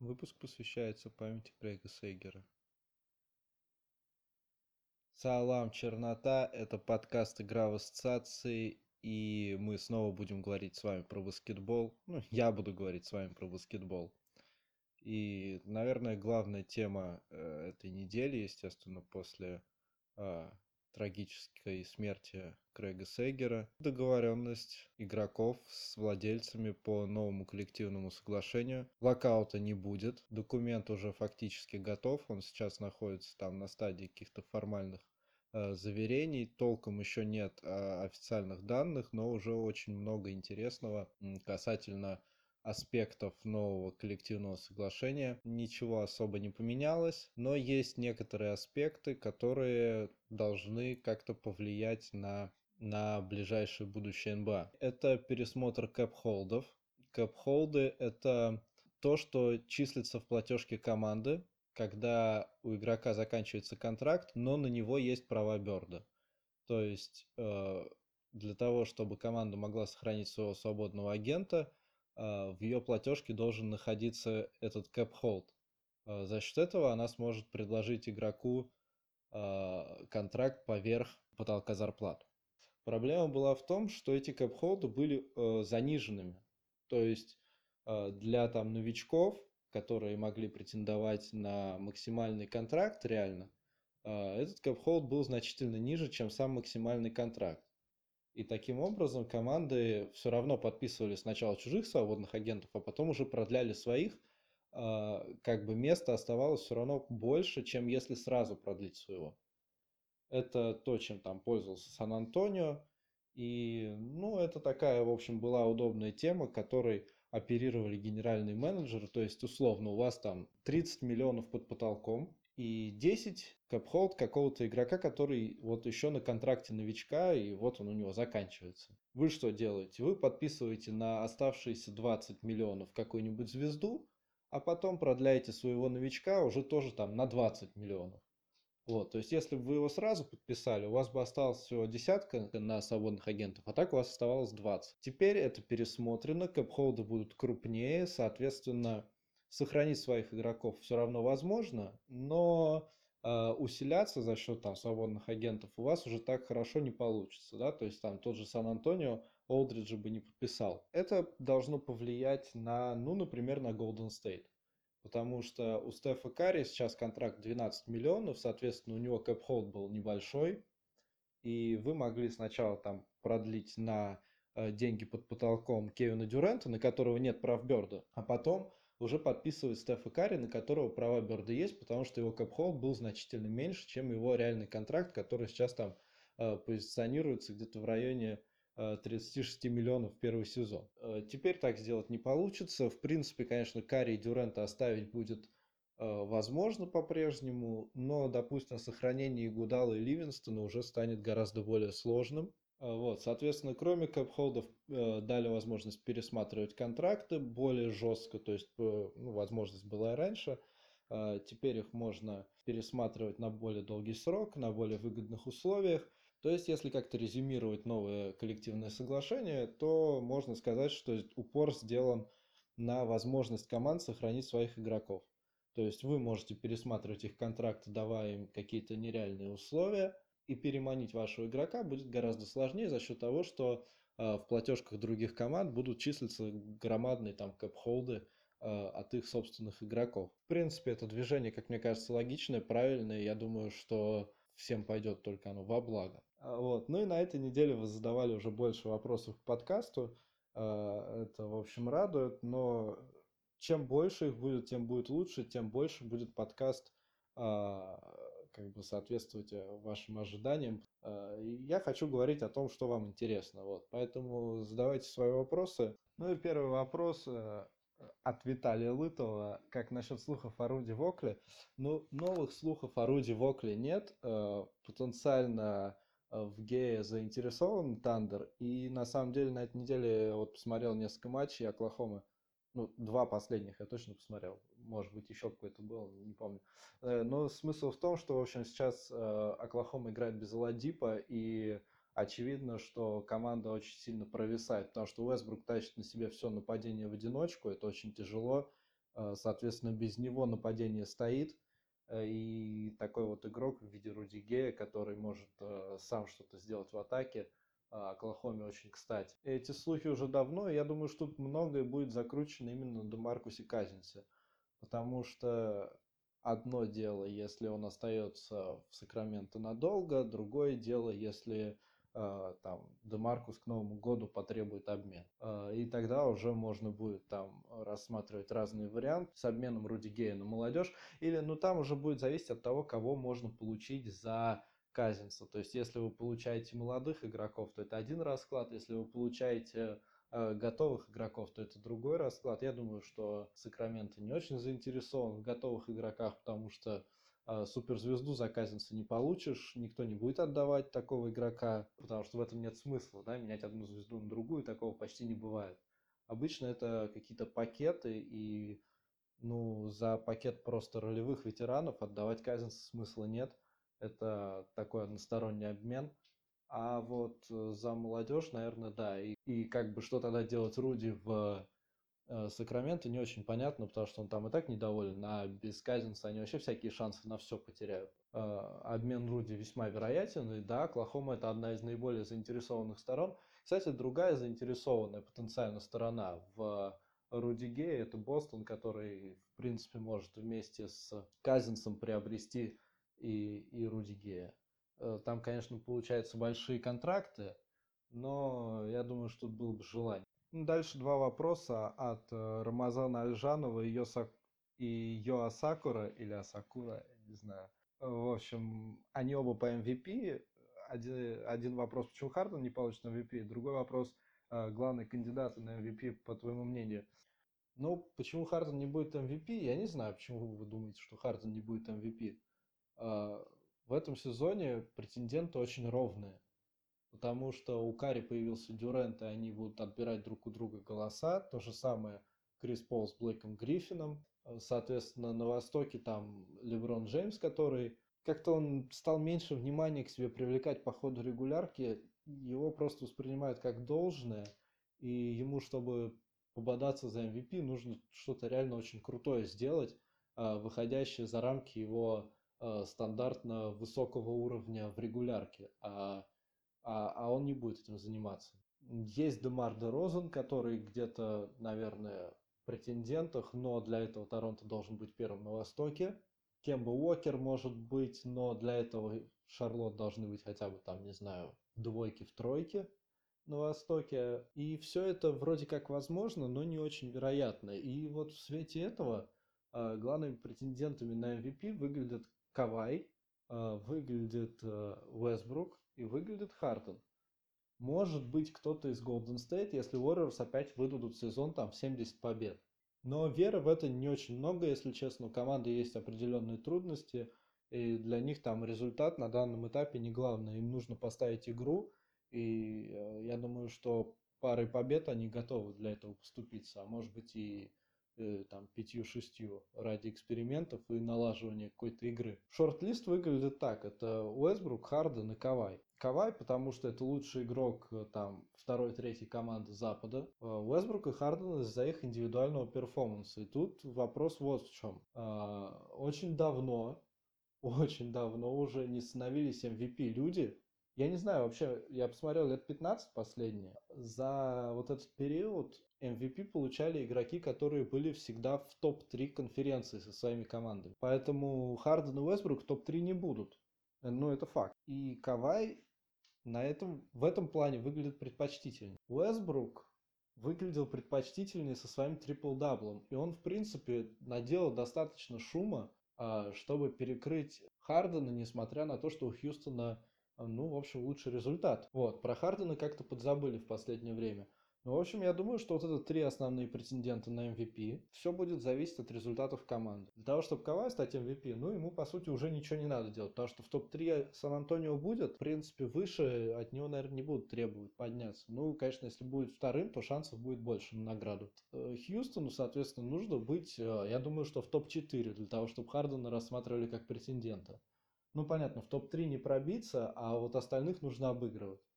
Выпуск посвящается памяти Крэга Сейгера. Салам, чернота, это подкаст «Игра в ассоциации», и мы снова будем говорить с вами про баскетбол. Ну, я буду говорить с вами про баскетбол. И, наверное, главная тема э, этой недели, естественно, после э, трагической смерти Крэга Сейгера, договоренность игроков с владельцами по новому коллективному соглашению. Локаута не будет, документ уже фактически готов, он сейчас находится там на стадии каких-то формальных э, заверений, толком еще нет э, официальных данных, но уже очень много интересного касательно аспектов нового коллективного соглашения ничего особо не поменялось, но есть некоторые аспекты, которые должны как-то повлиять на, на ближайшее будущее НБА. Это пересмотр кэп-холдов. Кэп-холды – это то, что числится в платежке команды, когда у игрока заканчивается контракт, но на него есть права Берда. То есть э, для того, чтобы команда могла сохранить своего свободного агента – в ее платежке должен находиться этот cap hold. За счет этого она сможет предложить игроку а, контракт поверх потолка зарплат. Проблема была в том, что эти cap холды были э, заниженными. То есть для там новичков, которые могли претендовать на максимальный контракт реально, этот hold был значительно ниже, чем сам максимальный контракт. И таким образом команды все равно подписывали сначала чужих свободных агентов, а потом уже продляли своих. А, как бы место оставалось все равно больше, чем если сразу продлить своего. Это то, чем там пользовался Сан-Антонио. И, ну, это такая, в общем, была удобная тема, которой оперировали генеральные менеджеры. То есть, условно, у вас там 30 миллионов под потолком, и 10 кэп-холд какого-то игрока, который вот еще на контракте новичка, и вот он у него заканчивается. Вы что делаете? Вы подписываете на оставшиеся 20 миллионов какую-нибудь звезду, а потом продляете своего новичка уже тоже там на 20 миллионов. Вот, то есть, если бы вы его сразу подписали, у вас бы осталось всего десятка на свободных агентов, а так у вас оставалось 20. Теперь это пересмотрено, кэп-холды будут крупнее, соответственно, сохранить своих игроков все равно возможно, но э, усиляться за счет там свободных агентов у вас уже так хорошо не получится, да, то есть там тот же Сан-Антонио Олдриджа бы не подписал. Это должно повлиять на, ну, например, на Golden State. Потому что у Стефа Карри сейчас контракт 12 миллионов, соответственно, у него кэп-холд был небольшой, и вы могли сначала там продлить на э, деньги под потолком Кевина Дюрента, на которого нет прав Берда, а потом уже подписывает Стефа Карри, на которого права Берда есть, потому что его кэп был значительно меньше, чем его реальный контракт, который сейчас там э, позиционируется где-то в районе э, 36 миллионов первый сезон. Э, теперь так сделать не получится. В принципе, конечно, Карри и Дюрента оставить будет э, возможно по-прежнему, но, допустим, сохранение Гудала и Ливинстона уже станет гораздо более сложным. А, вот, соответственно, кроме кэп-холдов э, дали возможность пересматривать контракты более жестко, то есть э, ну, возможность была и раньше. Э, теперь их можно пересматривать на более долгий срок, на более выгодных условиях. То есть, если как-то резюмировать новое коллективное соглашение, то можно сказать, что упор сделан на возможность команд сохранить своих игроков. То есть вы можете пересматривать их контракты, давая им какие-то нереальные условия – и переманить вашего игрока будет гораздо сложнее за счет того, что э, в платежках других команд будут числиться громадные там кэп-холды э, от их собственных игроков. В принципе, это движение, как мне кажется, логичное, правильное. Я думаю, что всем пойдет только оно во благо. А, вот. Ну и на этой неделе вы задавали уже больше вопросов к подкасту. Это, в общем, радует, но чем больше их будет, тем будет лучше, тем больше будет подкаст как бы соответствовать э, вашим ожиданиям. Э, я хочу говорить о том, что вам интересно. Вот. Поэтому задавайте свои вопросы. Ну и первый вопрос э, от Виталия Лытова. Как насчет слухов о Руди Вокле? Ну, новых слухов о Руди Вокле нет. Потенциально в гее заинтересован Тандер. И на самом деле на этой неделе вот посмотрел несколько матчей Оклахомы ну, два последних я точно посмотрел. Может быть, еще какой-то был, не помню. Э, но смысл в том, что, в общем, сейчас э, Оклахома играет без Аладипа, и очевидно, что команда очень сильно провисает, потому что Уэсбрук тащит на себе все нападение в одиночку, это очень тяжело, Э, соответственно, без него нападение стоит. И такой вот игрок в виде Руди Гея, который может сам что-то сделать в атаке, Оклахоме очень кстати. Эти слухи уже давно, и я думаю, что многое будет закручено именно на Демаркусе Казинсе. Потому что одно дело, если он остается в Сакраменто надолго, другое дело, если э, там Демаркус к Новому году потребует обмен. Э, и тогда уже можно будет там рассматривать разные варианты с обменом Руди Гея на молодежь. Или, ну, там уже будет зависеть от того, кого можно получить за Казинца. То есть, если вы получаете молодых игроков, то это один расклад. Если вы получаете готовых игроков, то это другой расклад. Я думаю, что Сакраменто не очень заинтересован в готовых игроках, потому что э, суперзвезду за Казинца не получишь, никто не будет отдавать такого игрока, потому что в этом нет смысла, да, менять одну звезду на другую, такого почти не бывает. Обычно это какие-то пакеты, и ну, за пакет просто ролевых ветеранов отдавать Казинца смысла нет. Это такой односторонний обмен. А вот э, за молодежь, наверное, да. И, и как бы что тогда делать Руди в э, Сакраменто не очень понятно, потому что он там и так недоволен, а без Казинса они вообще всякие шансы на все потеряют. Э, обмен Руди весьма вероятен, и да, Клахома это одна из наиболее заинтересованных сторон. Кстати, другая заинтересованная потенциально сторона в Руди Гея это Бостон, который, в принципе, может вместе с Казинсом приобрести и, и Руди Гея. Э, там, конечно, получаются большие контракты, но я думаю, что тут было бы желание. Ну, дальше два вопроса от э, Рамазана Альжанова и, Йоса... и Йоа Сакура, или Асакура, не знаю. В общем, они оба по MVP. Один, один вопрос, почему Харден не получит MVP, другой вопрос, э, главный кандидат на MVP, по твоему мнению. Ну, почему Харден не будет MVP, я не знаю, почему вы думаете, что Харден не будет MVP в этом сезоне претенденты очень ровные. Потому что у Кари появился Дюрент, и они будут отбирать друг у друга голоса. То же самое Крис Пол с Блейком Гриффином. Соответственно, на Востоке там Леброн Джеймс, который как-то он стал меньше внимания к себе привлекать по ходу регулярки. Его просто воспринимают как должное. И ему, чтобы пободаться за MVP, нужно что-то реально очень крутое сделать, а, выходящее за рамки его э, стандартно высокого уровня в регулярке, а, а, а он не будет этим заниматься. Есть Демар де Розен, который где-то, наверное, претендентах, но для этого Торонто должен быть первым на Востоке. Кемба Уокер может быть, но для этого Шарлот должны быть хотя бы там, не знаю, в двойке, в тройке на Востоке. И все это вроде как возможно, но не очень вероятно. И вот в свете этого э, главными претендентами на MVP выглядят Кавай, э, выглядит э, Уэсбрук и выглядит Хартон. Может быть кто-то из Golden State, если Warriors опять выдадут сезон там в 70 побед. Но веры в это не очень много, если честно. У команды есть определенные трудности, и для них там результат на данном этапе не главное. Им нужно поставить игру, и э, я думаю, что парой побед они готовы для этого поступиться, а может быть и там пятью-шестью ради экспериментов и налаживания какой-то игры. Шорт-лист выглядит так. Это Уэсбрук, Харден и Кавай. Кавай, потому что это лучший игрок э, там второй, третьей команды Запада. Э, Уэсбрук и Харден из-за их индивидуального перформанса. И тут вопрос вот в чем. Очень давно, очень давно уже не становились MVP люди, я не знаю, вообще, я посмотрел лет 15 последние. За вот этот период MVP получали игроки, которые были всегда в топ-3 конференции со своими командами. Поэтому Харден и Уэсбрук в топ-3 не будут. Ну, это факт. И Кавай на этом, в этом плане выглядит предпочтительнее. Уэсбрук выглядел предпочтительнее со своим трипл-даблом. И он, в принципе, наделал достаточно шума, а, чтобы перекрыть Хардена, несмотря на то, что у Хьюстона, ну, в общем, лучший результат. Вот, про Хардена как-то подзабыли в последнее время. Ну, в общем, я думаю, что вот это три основные претендента на MVP. Все будет зависеть от результатов команды. Для того, чтобы Кавай стать MVP, ну, ему, по сути, уже ничего не надо делать. Потому что в топ-3 Сан-Антонио будет, в принципе, выше от него, наверное, не будут требовать подняться. Ну, конечно, если будет вторым, то шансов будет больше на награду. Э, Хьюстону, соответственно, нужно быть, э, я думаю, что в топ-4 для того, чтобы Хардена рассматривали как претендента. Ну, понятно, в топ-3 не пробиться, а вот остальных нужно обыгрывать.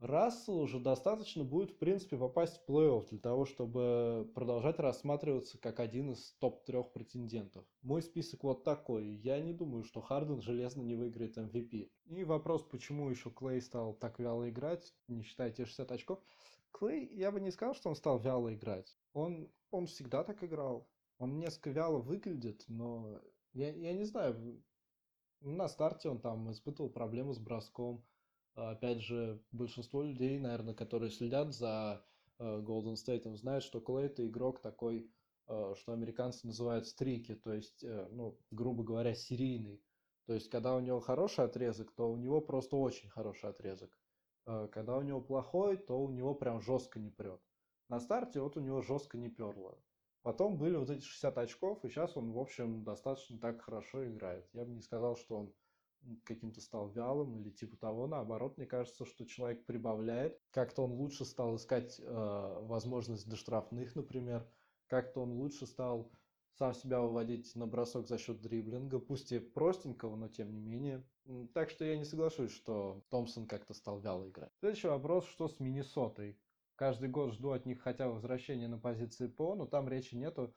Расселу уже достаточно будет, в принципе, попасть в плей-офф для того, чтобы продолжать рассматриваться как один из топ-трех претендентов. Мой список вот такой. Я не думаю, что Харден железно не выиграет MVP. И вопрос, почему еще Клей стал так вяло играть, не считая те 60 очков. Клей, я бы не сказал, что он стал вяло играть. Он, он всегда так играл. Он несколько вяло выглядит, но я, я не знаю, на старте он там испытывал проблемы с броском, Опять же, большинство людей, наверное, которые следят за э, Golden State, знают, что Клей это игрок такой, э, что американцы называют стрики, то есть, э, ну, грубо говоря, серийный. То есть, когда у него хороший отрезок, то у него просто очень хороший отрезок. Когда у него плохой, то у него прям жестко не прет. На старте вот у него жестко не перло. Потом были вот эти 60 очков, и сейчас он, в общем, достаточно так хорошо играет. Я бы не сказал, что он каким-то стал вялым или типа того. Наоборот, мне кажется, что человек прибавляет. Как-то он лучше стал искать э, возможность до штрафных, например. Как-то он лучше стал сам себя выводить на бросок за счет дриблинга, пусть и простенького, но тем не менее. Так что я не соглашусь, что Томпсон как-то стал вяло играть. Следующий вопрос, что с Миннесотой? Каждый год жду от них хотя бы возвращения на позиции ПО, но там речи нету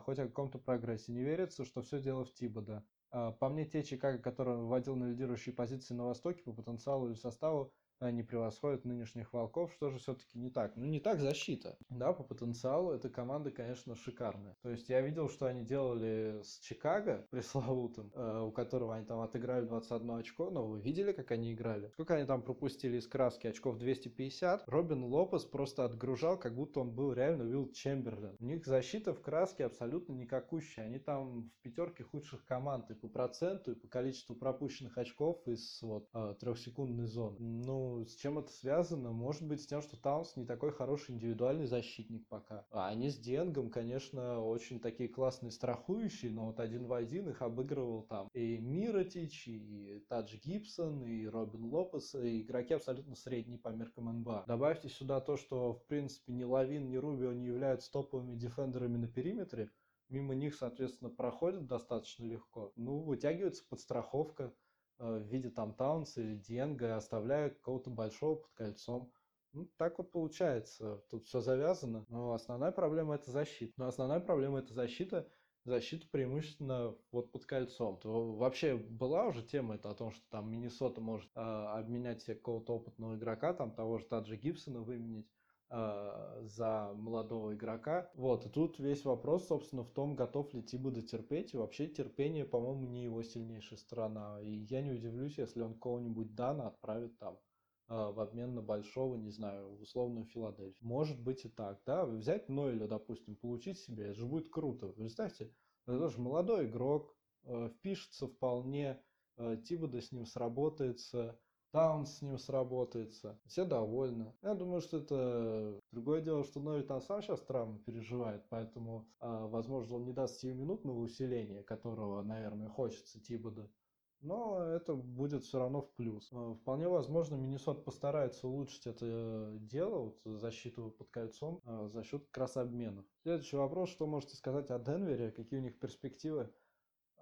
хоть о каком-то прогрессе. Не верится, что все дело в Тибода. А, по мне, те Чикаго, которые он на лидирующие позиции на Востоке по потенциалу или составу, не превосходят нынешних волков, что же все-таки не так? Ну, не так защита. Да, по потенциалу эта команда, конечно, шикарная. То есть я видел, что они делали с Чикаго пресловутым, э, у которого они там отыграли 21 очко, но вы видели, как они играли? Сколько они там пропустили из краски? Очков 250. Робин Лопес просто отгружал, как будто он был реально Уилл Чемберлен. У них защита в краске абсолютно никакущая. Они там в пятерке худших команд и по проценту, и по количеству пропущенных очков из вот э, трехсекундной зоны. Ну, с чем это связано? Может быть, с тем, что Таунс не такой хороший индивидуальный защитник пока. А они с Денгом, конечно, очень такие классные страхующие, но вот один в один их обыгрывал там и Миротич, и Тадж Гибсон, и Робин Лопес, и игроки абсолютно средние по меркам НБА. Добавьте сюда то, что, в принципе, ни Лавин, ни Рубио не являются топовыми дефендерами на периметре, мимо них, соответственно, проходят достаточно легко. Ну, вытягивается подстраховка, в виде там Таунса или Диенга, оставляя какого-то большого под кольцом. Ну, так вот получается. Тут все завязано. Но основная проблема это защита. Но основная проблема это защита. Защита преимущественно вот под кольцом. То вообще была уже тема это о том, что там Миннесота может э, обменять себе какого-то опытного игрока, там того же Таджи Гибсона выменять э, за молодого игрока. Вот, и тут весь вопрос, собственно, в том, готов ли Тибо терпеть. И вообще терпение, по-моему, не его сильнейшая сторона. И я не удивлюсь, если он кого-нибудь Дана отправит там э, в обмен на большого, не знаю, в условную Филадельфию. Может быть и так, да. Взять Нойля, допустим, получить себе, это же будет круто. Представьте, это тоже молодой игрок, э, впишется вполне, э, Тибода с ним сработается, Таун с ним сработается. Все довольны. Я думаю, что это другое дело, что Нови там сам сейчас травму переживает, поэтому, а, возможно, он не даст сиюминутного усиления, которого, наверное, хочется Тибода. Но это будет все равно в плюс. А, вполне возможно, Миннесот постарается улучшить это дело, вот, защиту под кольцом, а, за счет как раз обменов. Следующий вопрос, что можете сказать о Денвере, какие у них перспективы?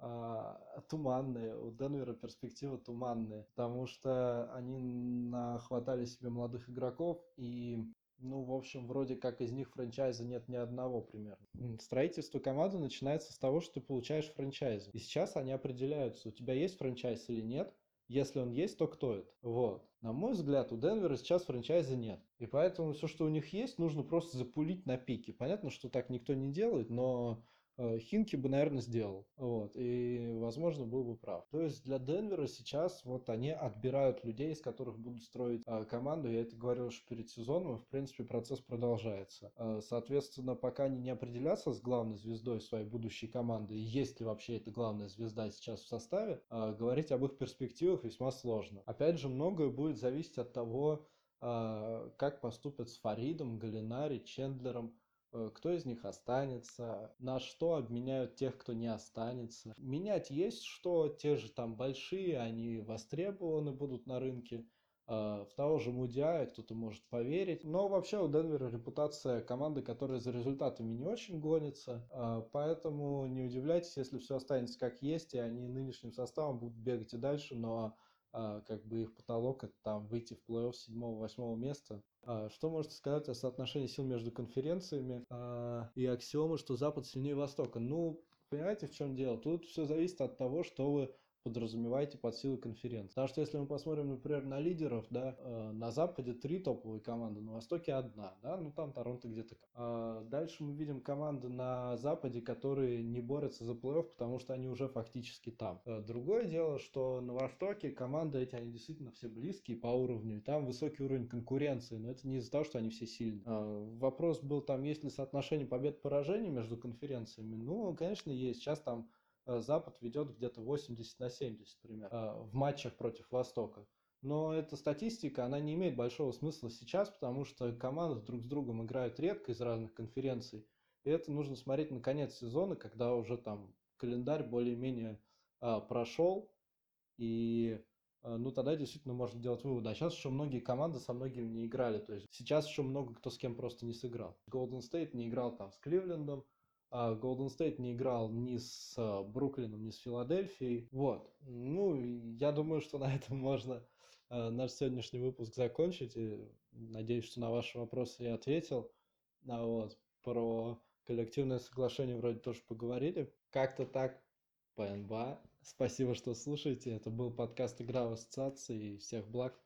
А, туманные. У Денвера перспективы туманные, потому что они нахватали себе молодых игроков и ну, в общем, вроде как из них франчайза нет ни одного примерно. Строительство команды начинается с того, что ты получаешь франчайз. И сейчас они определяются, у тебя есть франчайз или нет. Если он есть, то кто это? Вот. На мой взгляд, у Денвера сейчас франчайза нет. И поэтому все, что у них есть, нужно просто запулить на пике. Понятно, что так никто не делает, но Хинки бы, наверное, сделал. Вот. И, возможно, был бы прав. То есть для Денвера сейчас вот они отбирают людей, из которых будут строить э, команду. Я это говорил уже перед сезоном, в принципе, процесс продолжается. Э, соответственно, пока они не определятся с главной звездой своей будущей команды, есть ли вообще эта главная звезда сейчас в составе, э, говорить об их перспективах весьма сложно. Опять же, многое будет зависеть от того, э, как поступят с Фаридом, Галинари, Чендлером, Э, кто из них останется, на что обменяют тех, кто не останется. Менять есть что, те же там большие, они востребованы будут на рынке. Э, в того же Мудиая кто-то может поверить. Но вообще у Денвера репутация команды, которая за результатами не очень гонится. Э, поэтому не удивляйтесь, если все останется как есть, и они нынешним составом будут бегать и дальше, но как бы их потолок это там выйти в плей-офф седьмого-восьмого места. А, что можете сказать о соотношении сил между конференциями а, и аксиомы, что Запад сильнее Востока? Ну, понимаете, в чем дело? Тут все зависит от того, что вы подразумеваете под силой конференции. Потому что если мы посмотрим, например, на лидеров, да, э, на Западе три топовые команды, на Востоке одна, да, ну там Торонто где-то. А дальше мы видим команды на Западе, которые не борются за плей-офф, потому что они уже фактически там. Э, другое дело, что на Востоке команды эти, они действительно все близкие по уровню, и там высокий уровень конкуренции, но это не из-за того, что они все сильные. А, вопрос был там, есть ли соотношение побед-поражений между конференциями? Ну, конечно, есть. Сейчас там Э, Запад ведет где-то 80 на 70 примерно э, в матчах против Востока. Но эта статистика, она не имеет большого смысла сейчас, потому что команды друг с другом играют редко из разных конференций. И это нужно смотреть на конец сезона, когда уже там календарь более-менее а, прошел. И ну тогда действительно можно делать выводы. А сейчас еще многие команды со многими не играли. То есть сейчас еще много кто с кем просто не сыграл. Golden State не играл там с Кливлендом, а Golden State не играл ни с а, Бруклином, ни с Филадельфией. Вот. Ну, я думаю, что на этом можно а, наш сегодняшний выпуск закончить. И надеюсь, что на ваши вопросы я ответил. А вот про коллективное соглашение вроде тоже поговорили. Как-то так по НБА. Спасибо, что слушаете. Это был подкаст «Игра в ассоциации». Всех благ.